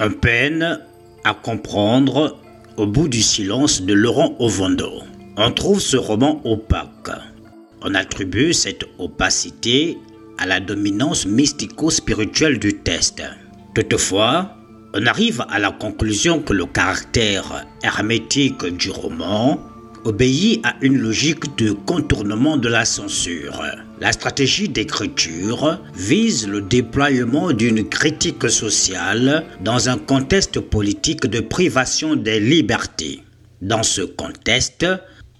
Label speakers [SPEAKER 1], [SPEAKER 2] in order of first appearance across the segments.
[SPEAKER 1] Un peine à comprendre au bout du silence de Laurent Ovando. On trouve ce roman opaque. On attribue cette opacité à la dominance mystico-spirituelle du test. Toutefois, on arrive à la conclusion que le caractère hermétique du roman obéit à une logique de contournement de la censure. La stratégie d'écriture vise le déploiement d'une critique sociale dans un contexte politique de privation des libertés. Dans ce contexte,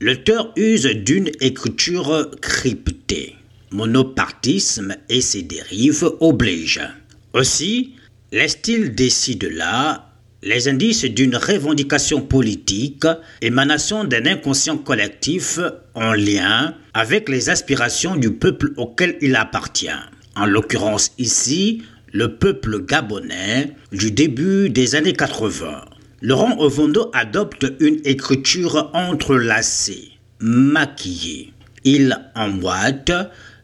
[SPEAKER 1] l'auteur use d'une écriture cryptée. Monopartisme et ses dérives obligent. Aussi, laisse-t-il décide là les indices d'une revendication politique, émanation d'un inconscient collectif en lien avec les aspirations du peuple auquel il appartient. En l'occurrence ici, le peuple gabonais du début des années 80. Laurent Ovondo adopte une écriture entrelacée, maquillée. Il emboîte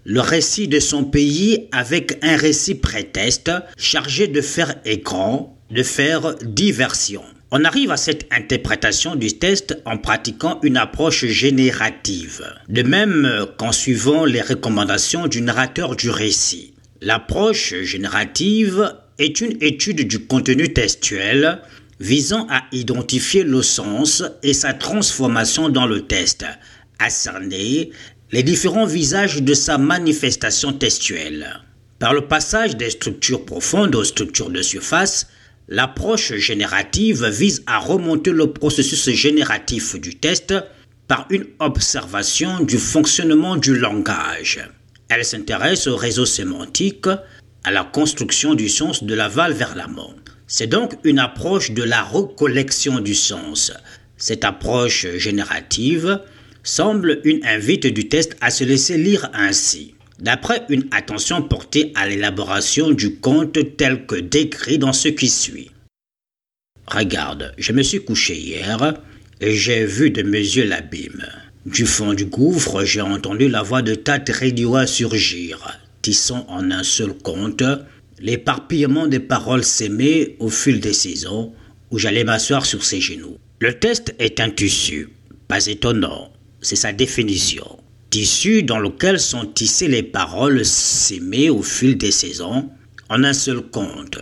[SPEAKER 1] le récit de son pays avec un récit prétexte chargé de faire écran de faire diversion. On arrive à cette interprétation du test en pratiquant une approche générative, de même qu'en suivant les recommandations du narrateur du récit. L'approche générative est une étude du contenu textuel visant à identifier le sens et sa transformation dans le test, à cerner les différents visages de sa manifestation textuelle. Par le passage des structures profondes aux structures de surface, L'approche générative vise à remonter le processus génératif du test par une observation du fonctionnement du langage. Elle s'intéresse au réseau sémantique, à la construction du sens de l'aval vers l'amont. C'est donc une approche de la recollection du sens. Cette approche générative semble une invite du test à se laisser lire ainsi d'après une attention portée à l'élaboration du conte tel que décrit dans ce qui suit. Regarde, je me suis couché hier et j'ai vu de mes yeux l'abîme. Du fond du gouffre, j'ai entendu la voix de Tate surgir, tissant en un seul conte l'éparpillement des paroles s'aimer au fil des saisons où j'allais m'asseoir sur ses genoux. Le test est un tissu, pas étonnant, c'est sa définition tissu dans lequel sont tissées les paroles s'aimer au fil des saisons en un seul conte.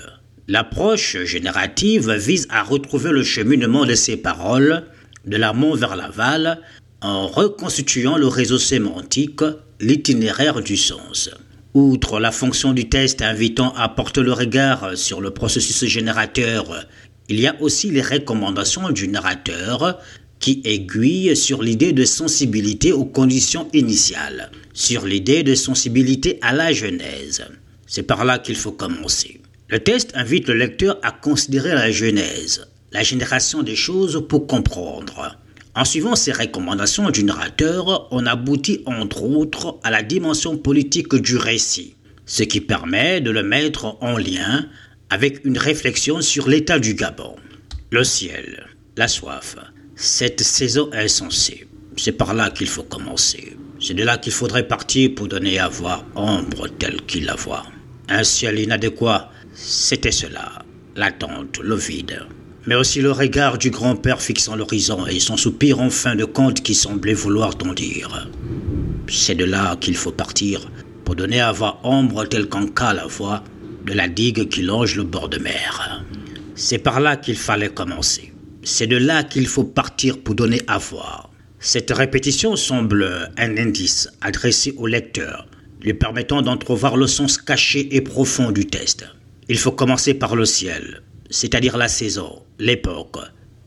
[SPEAKER 1] L'approche générative vise à retrouver le cheminement de ces paroles de l'amont vers l'aval en reconstituant le réseau sémantique, l'itinéraire du sens. Outre la fonction du test invitant à porter le regard sur le processus générateur, il y a aussi les recommandations du narrateur qui aiguille sur l'idée de sensibilité aux conditions initiales, sur l'idée de sensibilité à la Genèse. C'est par là qu'il faut commencer. Le test invite le lecteur à considérer la Genèse, la génération des choses pour comprendre. En suivant ces recommandations du narrateur, on aboutit entre autres à la dimension politique du récit, ce qui permet de le mettre en lien avec une réflexion sur l'état du Gabon. Le ciel, la soif, cette saison insensée. C'est par là qu'il faut commencer. C'est de là qu'il faudrait partir pour donner à voir ombre telle qu'il la voit. Un ciel inadéquat, c'était cela. L'attente, le vide. Mais aussi le regard du grand-père fixant l'horizon et son soupir en fin de compte qui semblait vouloir t'en dire. C'est de là qu'il faut partir pour donner à voir ombre telle qu'en cas la voix de la digue qui longe le bord de mer. C'est par là qu'il fallait commencer. C'est de là qu'il faut partir pour donner à voir. Cette répétition semble un indice adressé au lecteur, lui permettant d'entrevoir le sens caché et profond du test. Il faut commencer par le ciel, c'est-à-dire la saison, l'époque.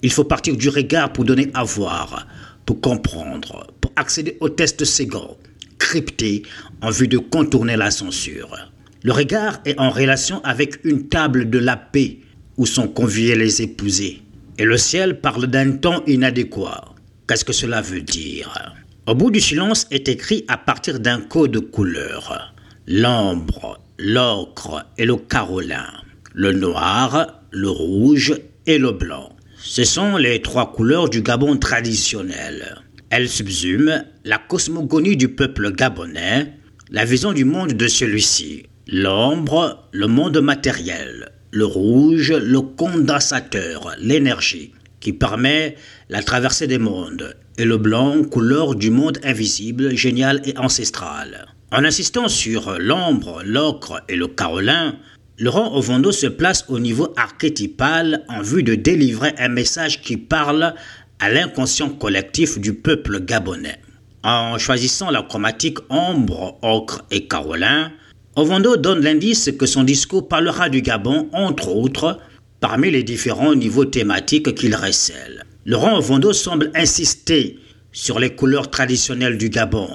[SPEAKER 1] Il faut partir du regard pour donner à voir, pour comprendre, pour accéder au test second, crypté en vue de contourner la censure. Le regard est en relation avec une table de la paix où sont conviés les épousés. Et le ciel parle d'un temps inadéquat. Qu'est-ce que cela veut dire? Au bout du silence est écrit à partir d'un code de couleurs. L'ambre, l'ocre et le carolin. Le noir, le rouge et le blanc. Ce sont les trois couleurs du Gabon traditionnel. Elles subsument la cosmogonie du peuple gabonais, la vision du monde de celui-ci. L'ombre, le monde matériel, le rouge, le condensateur, l'énergie, qui permet la traversée des mondes, et le blanc, couleur du monde invisible, génial et ancestral. En insistant sur l'ombre, l'ocre et le carolin, Laurent Ovando se place au niveau archétypal en vue de délivrer un message qui parle à l'inconscient collectif du peuple gabonais. En choisissant la chromatique ombre, ocre et carolin, Ovando donne l'indice que son discours parlera du Gabon, entre autres, parmi les différents niveaux thématiques qu'il recèle. Laurent Ovando semble insister sur les couleurs traditionnelles du Gabon,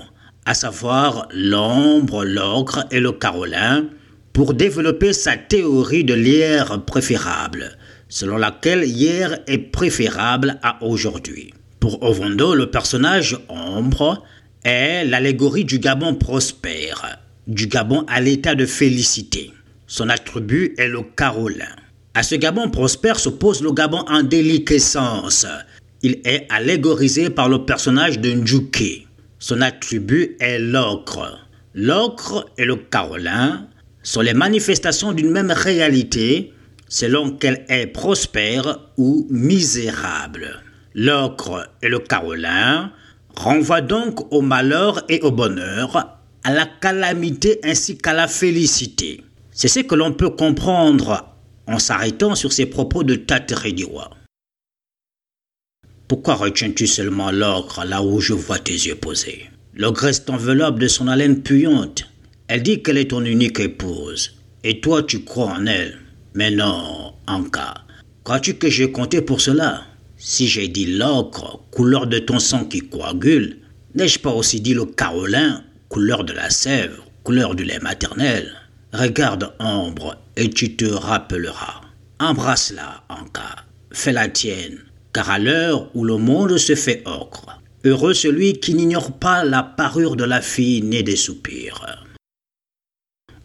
[SPEAKER 1] à savoir l'ombre, l'ocre et le carolin, pour développer sa théorie de l'hier préférable, selon laquelle hier est préférable à aujourd'hui. Pour Ovando, le personnage ombre est l'allégorie du Gabon prospère, du Gabon à l'état de félicité. Son attribut est le carolin. À ce Gabon prospère s'oppose le Gabon en déliquescence. Il est allégorisé par le personnage de Ndjouké. Son attribut est l'ocre. L'ocre et le carolin sont les manifestations d'une même réalité selon qu'elle est prospère ou misérable. L'ocre et le carolin renvoient donc au malheur et au bonheur, à la calamité ainsi qu'à la félicité. C'est ce que l'on peut comprendre en s'arrêtant sur ces propos de Taterédiwa. Pourquoi retiens-tu seulement l'ocre là où je vois tes yeux posés? L'ogre reste enveloppe de son haleine puante. Elle dit qu'elle est ton unique épouse. Et toi, tu crois en elle. Mais non, Anka. Crois-tu que j'ai compté pour cela? Si j'ai dit l'ocre, couleur de ton sang qui coagule, n'ai-je pas aussi dit le carolin, couleur de la sève, couleur du lait maternel Regarde Ambre et tu te rappelleras. Embrasse-la, Anka. Fais la tienne, car à l'heure où le monde se fait ocre, heureux celui qui n'ignore pas la parure de la fille née des soupirs.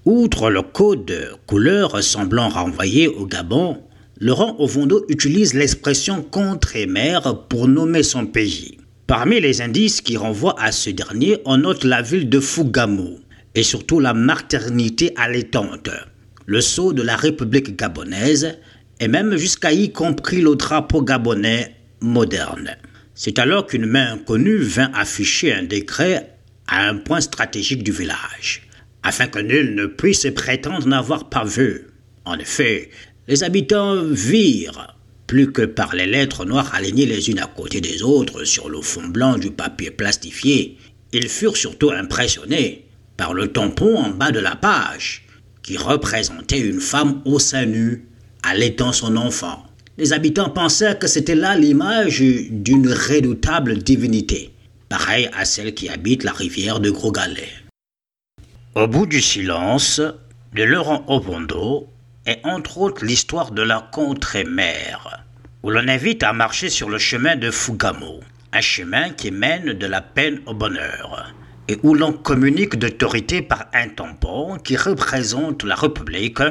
[SPEAKER 1] Outre le code couleur semblant renvoyer au Gabon, Laurent Ovondo utilise l'expression contre et mère pour nommer son pays. Parmi les indices qui renvoient à ce dernier, on note la ville de Fugamo et surtout la maternité allaitante, le sceau de la République gabonaise et même jusqu'à y compris le drapeau gabonais moderne. C'est alors qu'une main inconnue vint afficher un décret à un point stratégique du village afin que nul ne puisse prétendre n'avoir pas vu. En effet, les habitants virent, plus que par les lettres noires alignées les unes à côté des autres sur le fond blanc du papier plastifié, ils furent surtout impressionnés par le tampon en bas de la page, qui représentait une femme au sein nu, allaitant son enfant. Les habitants pensaient que c'était là l'image d'une redoutable divinité, pareille à celle qui habite la rivière de Gros Galet. Au bout du silence, de Laurent Obondo est entre autres l'histoire de la contre-mère, où l'on invite à marcher sur le chemin de Fugamo, un chemin qui mène de la peine au bonheur, et où l'on communique d'autorité par un tampon qui représente la République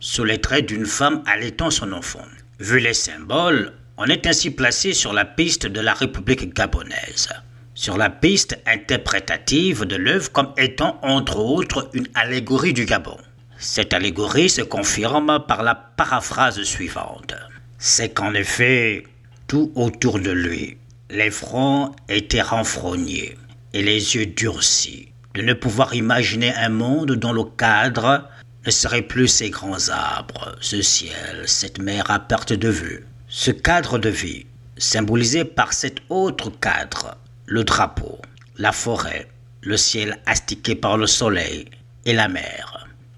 [SPEAKER 1] sous les traits d'une femme allaitant son enfant. Vu les symboles, on est ainsi placé sur la piste de la République gabonaise sur la piste interprétative de l'œuvre comme étant entre autres une allégorie du Gabon. Cette allégorie se confirme par la paraphrase suivante. C'est qu'en effet, tout autour de lui, les fronts étaient renfrognés et les yeux durcis, de ne pouvoir imaginer un monde dont le cadre ne serait plus ces grands arbres, ce ciel, cette mer à perte de vue. Ce cadre de vie, symbolisé par cet autre cadre, le drapeau, la forêt, le ciel astiqué par le soleil et la mer,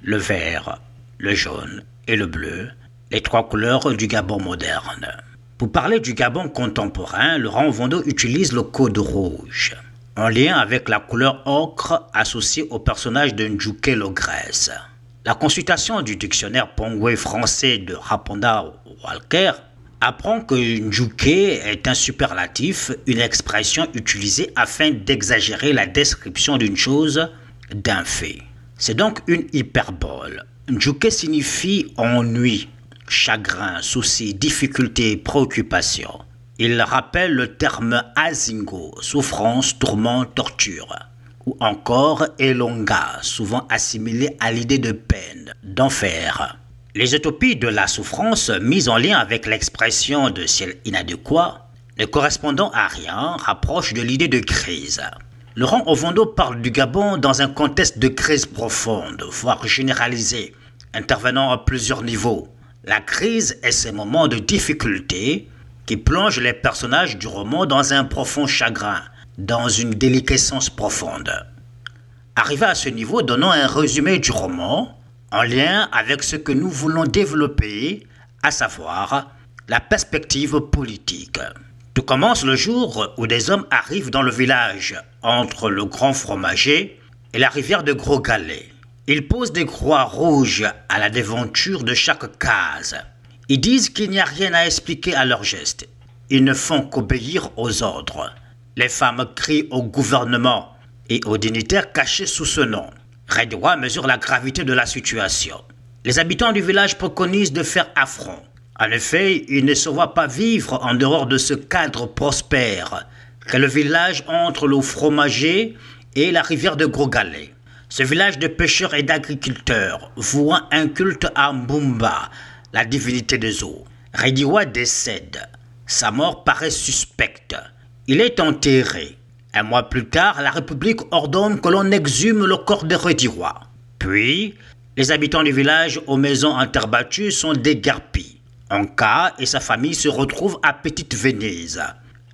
[SPEAKER 1] le vert, le jaune et le bleu, les trois couleurs du Gabon moderne. Pour parler du Gabon contemporain, Laurent Vondo utilise le code rouge, en lien avec la couleur ocre associée au personnage de Ndjouké Logresse. La consultation du dictionnaire pongwe français de Raponda Walker apprend que Njuke est un superlatif, une expression utilisée afin d'exagérer la description d'une chose, d'un fait. C'est donc une hyperbole. Njuke signifie ennui, chagrin, souci, difficulté, préoccupation. Il rappelle le terme azingo, souffrance, tourment, torture, ou encore elonga, souvent assimilé à l'idée de peine, d'enfer. Les utopies de la souffrance mises en lien avec l'expression de ciel inadéquat, ne correspondant à rien, rapprochent de l'idée de crise. Laurent Ovando parle du Gabon dans un contexte de crise profonde, voire généralisée, intervenant à plusieurs niveaux. La crise est ce moment de difficulté qui plonge les personnages du roman dans un profond chagrin, dans une déliquescence profonde. Arrivé à ce niveau, donnons un résumé du roman en lien avec ce que nous voulons développer, à savoir la perspective politique. Tout commence le jour où des hommes arrivent dans le village entre le grand fromager et la rivière de Gros Galet. Ils posent des croix rouges à la déventure de chaque case. Ils disent qu'il n'y a rien à expliquer à leurs gestes. Ils ne font qu'obéir aux ordres. Les femmes crient au gouvernement et aux dignitaires cachés sous ce nom. Redwa mesure la gravité de la situation. Les habitants du village préconisent de faire affront. En effet, ils ne se voient pas vivre en dehors de ce cadre prospère qu'est le village entre le fromager et la rivière de Gros Galet. Ce village de pêcheurs et d'agriculteurs vouant un culte à Mbumba, la divinité des eaux. Rediwa décède. Sa mort paraît suspecte. Il est enterré. Un mois plus tard, la République ordonne que l'on exhume le corps de Rediwa. Puis, les habitants du village aux maisons interbattues sont dégarpis. Anka et sa famille se retrouvent à Petite Venise,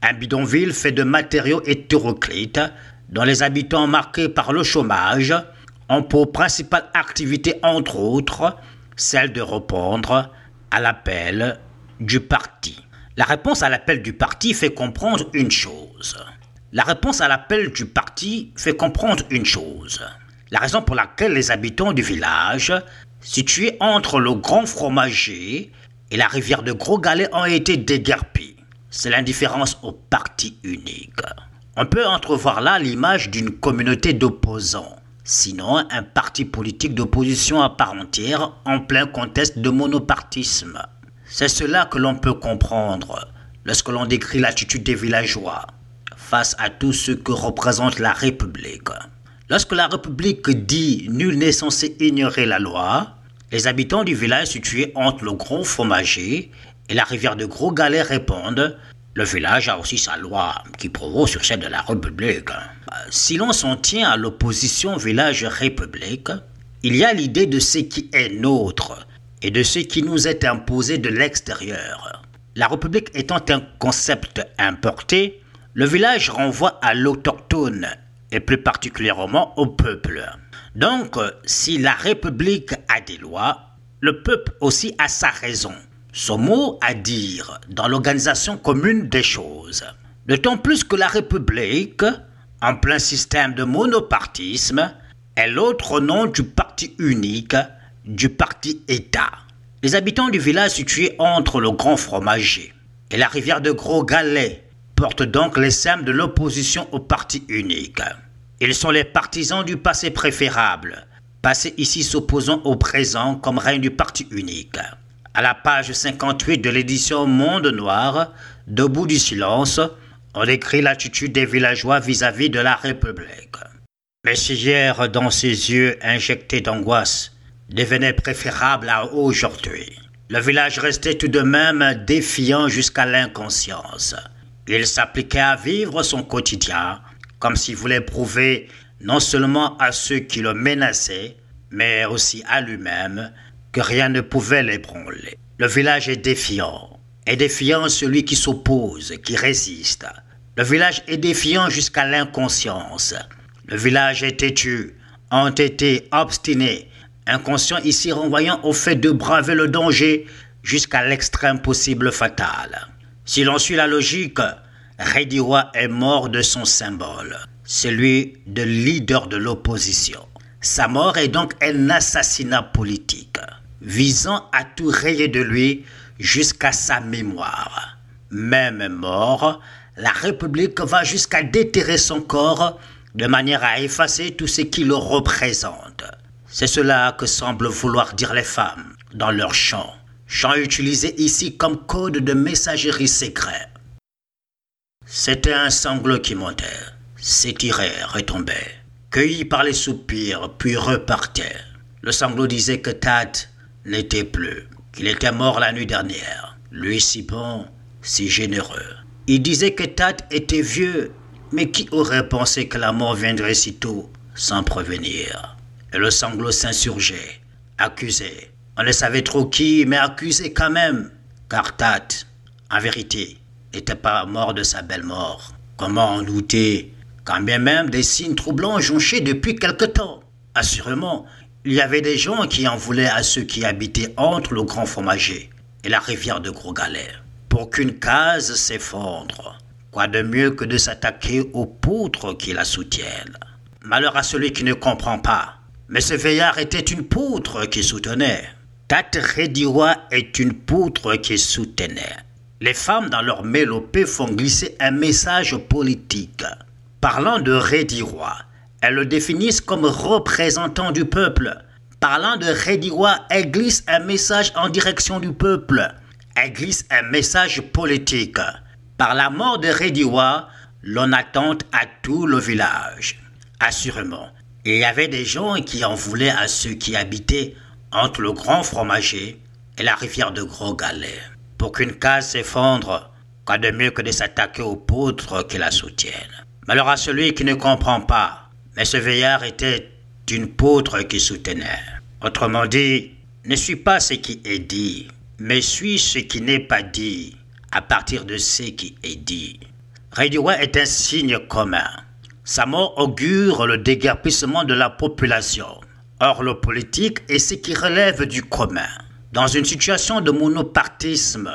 [SPEAKER 1] un bidonville fait de matériaux hétéroclites, dont les habitants marqués par le chômage ont pour principale activité, entre autres, celle de répondre à l'appel du parti. La réponse à l'appel du parti fait comprendre une chose. La réponse à l'appel du parti fait comprendre une chose. La raison pour laquelle les habitants du village, situé entre le Grand Fromager et la rivière de Gros Galet, ont été déguerpis, c'est l'indifférence au parti unique. On peut entrevoir là l'image d'une communauté d'opposants, sinon un parti politique d'opposition à part entière en plein contexte de monopartisme. C'est cela que l'on peut comprendre lorsque l'on décrit l'attitude des villageois face à tout ce que représente la République. Lorsque la République dit nul n'est censé ignorer la loi, les habitants du village situé entre le Gros Fromager et la rivière de Gros Galet répondent le village a aussi sa loi qui prévaut sur celle de la République. Si l'on s'en tient à l'opposition village-république, il y a l'idée de ce qui est nôtre et de ce qui nous est imposé de l'extérieur. La République étant un concept importé, le village renvoie à l'autochtone et plus particulièrement au peuple. Donc, si la République a des lois, le peuple aussi a sa raison, son mot à dire dans l'organisation commune des choses. D'autant plus que la République, en plein système de monopartisme, est l'autre nom du parti unique, du parti État. Les habitants du village situé entre le Grand Fromager et la rivière de Gros Galet portent donc les sems de l'opposition au parti unique. Ils sont les partisans du passé préférable, passé ici s'opposant au présent comme règne du parti unique. À la page 58 de l'édition Monde Noir, Debout du silence, on décrit l'attitude des villageois vis-à-vis de la République. Mais si hier, dans ses yeux injectés d'angoisse, devenait préférable à aujourd'hui, le village restait tout de même défiant jusqu'à l'inconscience. Il s'appliquait à vivre son quotidien comme s'il voulait prouver non seulement à ceux qui le menaçaient, mais aussi à lui-même que rien ne pouvait l'ébranler. Le village est défiant. Est défiant celui qui s'oppose, qui résiste. Le village est défiant jusqu'à l'inconscience. Le village est têtu, entêté, obstiné, inconscient ici renvoyant au fait de braver le danger jusqu'à l'extrême possible fatal. Si l'on suit la logique, Rediwa est mort de son symbole, celui de leader de l'opposition. Sa mort est donc un assassinat politique, visant à tout rayer de lui jusqu'à sa mémoire. Même mort, la République va jusqu'à déterrer son corps de manière à effacer tout ce qui le représente. C'est cela que semblent vouloir dire les femmes dans leur chant chant utilisé ici comme code de messagerie secret. C'était un sanglot qui montait, s'étirait, retombait, cueilli par les soupirs, puis repartait. Le sanglot disait que Tad n'était plus, qu'il était mort la nuit dernière. Lui si bon, si généreux. Il disait que Tat était vieux, mais qui aurait pensé que la mort viendrait si tôt, sans prévenir? Et le sanglot s'insurgeait, accusait. On ne savait trop qui, mais accusait quand même. Car Tat, en vérité, n'était pas mort de sa belle mort. Comment en douter? Quand bien même des signes troublants jonchaient depuis quelque temps Assurément, il y avait des gens qui en voulaient à ceux qui habitaient entre le Grand Fromager et la rivière de Gros Galère pour qu'une case s'effondre. Quoi de mieux que de s'attaquer aux poutres qui la soutiennent? Malheur à celui qui ne comprend pas. Mais ce veillard était une poutre qui soutenait. Tate Rediwa est une poutre qui soutenait. Les femmes dans leur mélopée font glisser un message politique. Parlant de Rediwa, elles le définissent comme représentant du peuple. Parlant de Rediwa, elles glissent un message en direction du peuple elle glisse un message politique. Par la mort de Rediwa, l'on attente à tout le village. Assurément, il y avait des gens qui en voulaient à ceux qui habitaient entre le grand fromager et la rivière de Gros Galet. Pour qu'une case s'effondre, quoi de mieux que de s'attaquer aux poutres qui la soutiennent. Malheur à celui qui ne comprend pas. Mais ce veillard était une poutre qui soutenait. Autrement dit, ne suis pas ce qui est dit, mais suis ce qui n'est pas dit à partir de ce qui est dit. Rediwa est un signe commun. Sa mort augure le déguerpissement de la population. Or, le politique est ce qui relève du commun. Dans une situation de monopartisme,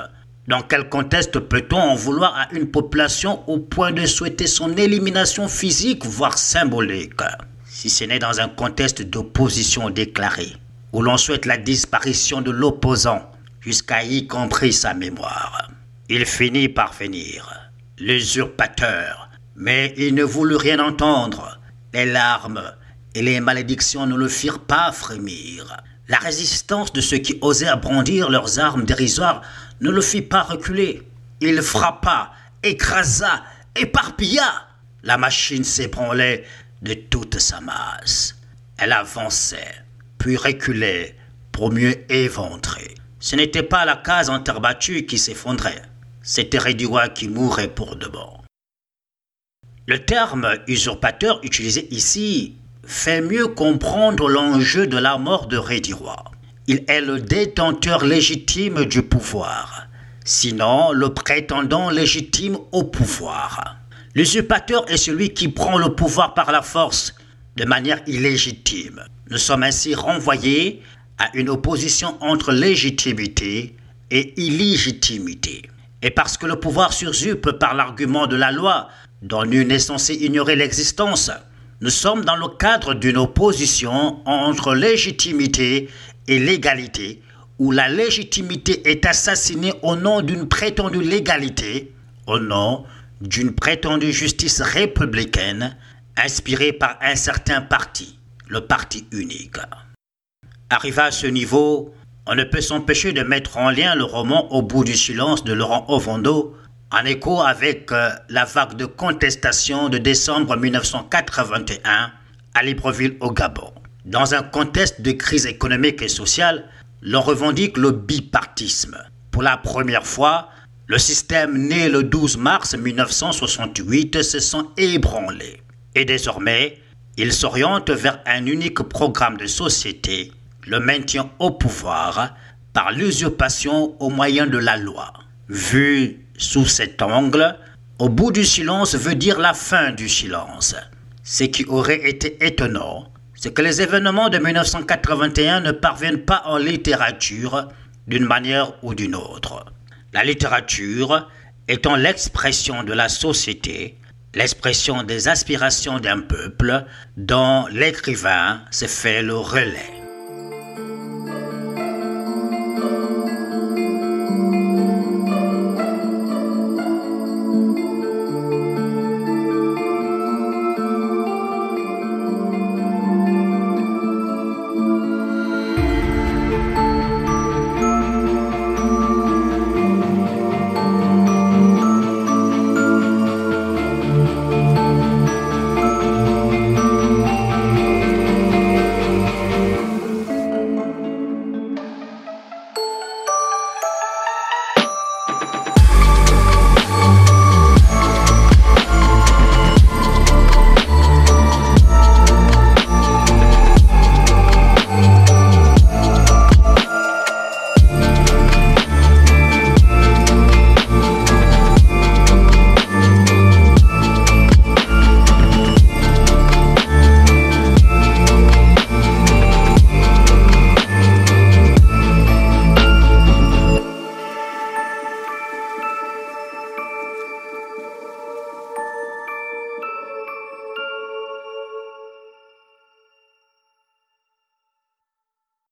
[SPEAKER 1] dans quel contexte peut-on en vouloir à une population au point de souhaiter son élimination physique, voire symbolique, si ce n'est dans un contexte d'opposition déclarée, où l'on souhaite la disparition de l'opposant, jusqu'à y compris sa mémoire. Il finit par venir, l'usurpateur, mais il ne voulut rien entendre. Les larmes et les malédictions ne le firent pas frémir. La résistance de ceux qui osaient brandir leurs armes dérisoires ne le fit pas reculer. Il frappa, écrasa, éparpilla. La machine s'ébranlait de toute sa masse. Elle avançait, puis reculait pour mieux éventrer. Ce n'était pas la case en terre battue qui s'effondrait, c'était Rediwa qui mourait pour de bon. Le terme usurpateur utilisé ici fait mieux comprendre l'enjeu de la mort de Rediwa. Il est le détenteur légitime du pouvoir, sinon le prétendant légitime au pouvoir. L'usurpateur est celui qui prend le pouvoir par la force, de manière illégitime. Nous sommes ainsi renvoyés à une opposition entre légitimité et illégitimité. Et parce que le pouvoir sursupe par l'argument de la loi, dont nul n'est censé ignorer l'existence, nous sommes dans le cadre d'une opposition entre légitimité et légalité, où la légitimité est assassinée au nom d'une prétendue légalité, au nom d'une prétendue justice républicaine, inspirée par un certain parti, le parti unique. Arrivé à ce niveau, on ne peut s'empêcher de mettre en lien le roman Au bout du silence de Laurent Ovando, en écho avec euh, la vague de contestation de décembre 1981 à Libreville au Gabon. Dans un contexte de crise économique et sociale, l'on revendique le bipartisme. Pour la première fois, le système né le 12 mars 1968 se sent ébranlé. Et désormais, il s'oriente vers un unique programme de société le maintien au pouvoir par l'usurpation au moyen de la loi. Vu sous cet angle, au bout du silence veut dire la fin du silence. Ce qui aurait été étonnant, c'est que les événements de 1981 ne parviennent pas en littérature d'une manière ou d'une autre. La littérature étant l'expression de la société, l'expression des aspirations d'un peuple dont l'écrivain se fait le relais.